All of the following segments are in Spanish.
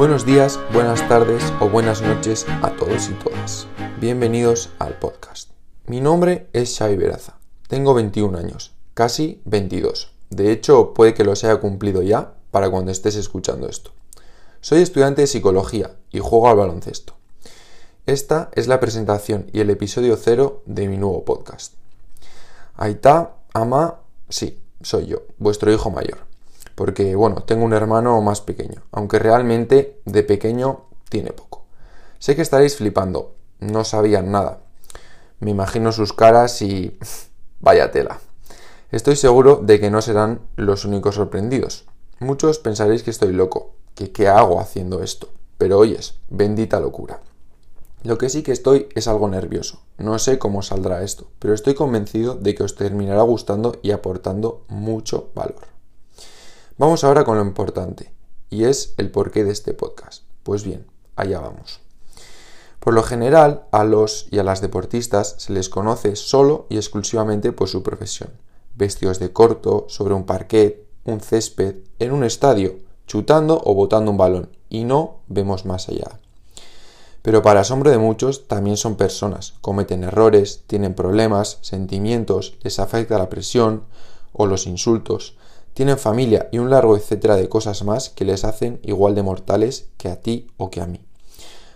Buenos días, buenas tardes o buenas noches a todos y todas. Bienvenidos al podcast. Mi nombre es Xavi Veraza. Tengo 21 años, casi 22. De hecho, puede que los haya cumplido ya para cuando estés escuchando esto. Soy estudiante de psicología y juego al baloncesto. Esta es la presentación y el episodio cero de mi nuevo podcast. Aita, ama, sí, soy yo, vuestro hijo mayor porque bueno, tengo un hermano más pequeño, aunque realmente de pequeño tiene poco. Sé que estaréis flipando, no sabían nada. Me imagino sus caras y... vaya tela. Estoy seguro de que no serán los únicos sorprendidos. Muchos pensaréis que estoy loco, que qué hago haciendo esto, pero oyes, bendita locura. Lo que sí que estoy es algo nervioso. No sé cómo saldrá esto, pero estoy convencido de que os terminará gustando y aportando mucho valor. Vamos ahora con lo importante, y es el porqué de este podcast. Pues bien, allá vamos. Por lo general, a los y a las deportistas se les conoce solo y exclusivamente por su profesión. Vestidos de corto, sobre un parquet, un césped, en un estadio, chutando o botando un balón, y no vemos más allá. Pero para asombro de muchos, también son personas, cometen errores, tienen problemas, sentimientos, les afecta la presión o los insultos, tienen familia y un largo etcétera de cosas más que les hacen igual de mortales que a ti o que a mí.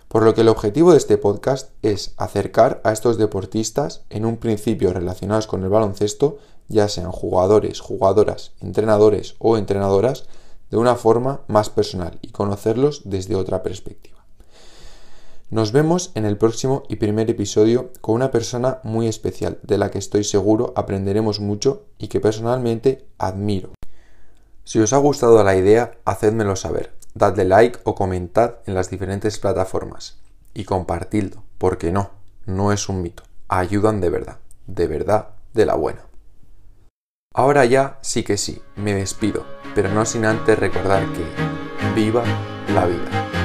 Por lo que el objetivo de este podcast es acercar a estos deportistas, en un principio relacionados con el baloncesto, ya sean jugadores, jugadoras, entrenadores o entrenadoras, de una forma más personal y conocerlos desde otra perspectiva. Nos vemos en el próximo y primer episodio con una persona muy especial de la que estoy seguro aprenderemos mucho y que personalmente admiro. Si os ha gustado la idea, hacedmelo saber. Dadle like o comentad en las diferentes plataformas. Y compartidlo, porque no, no es un mito. Ayudan de verdad, de verdad, de la buena. Ahora ya sí que sí, me despido, pero no sin antes recordar que viva la vida.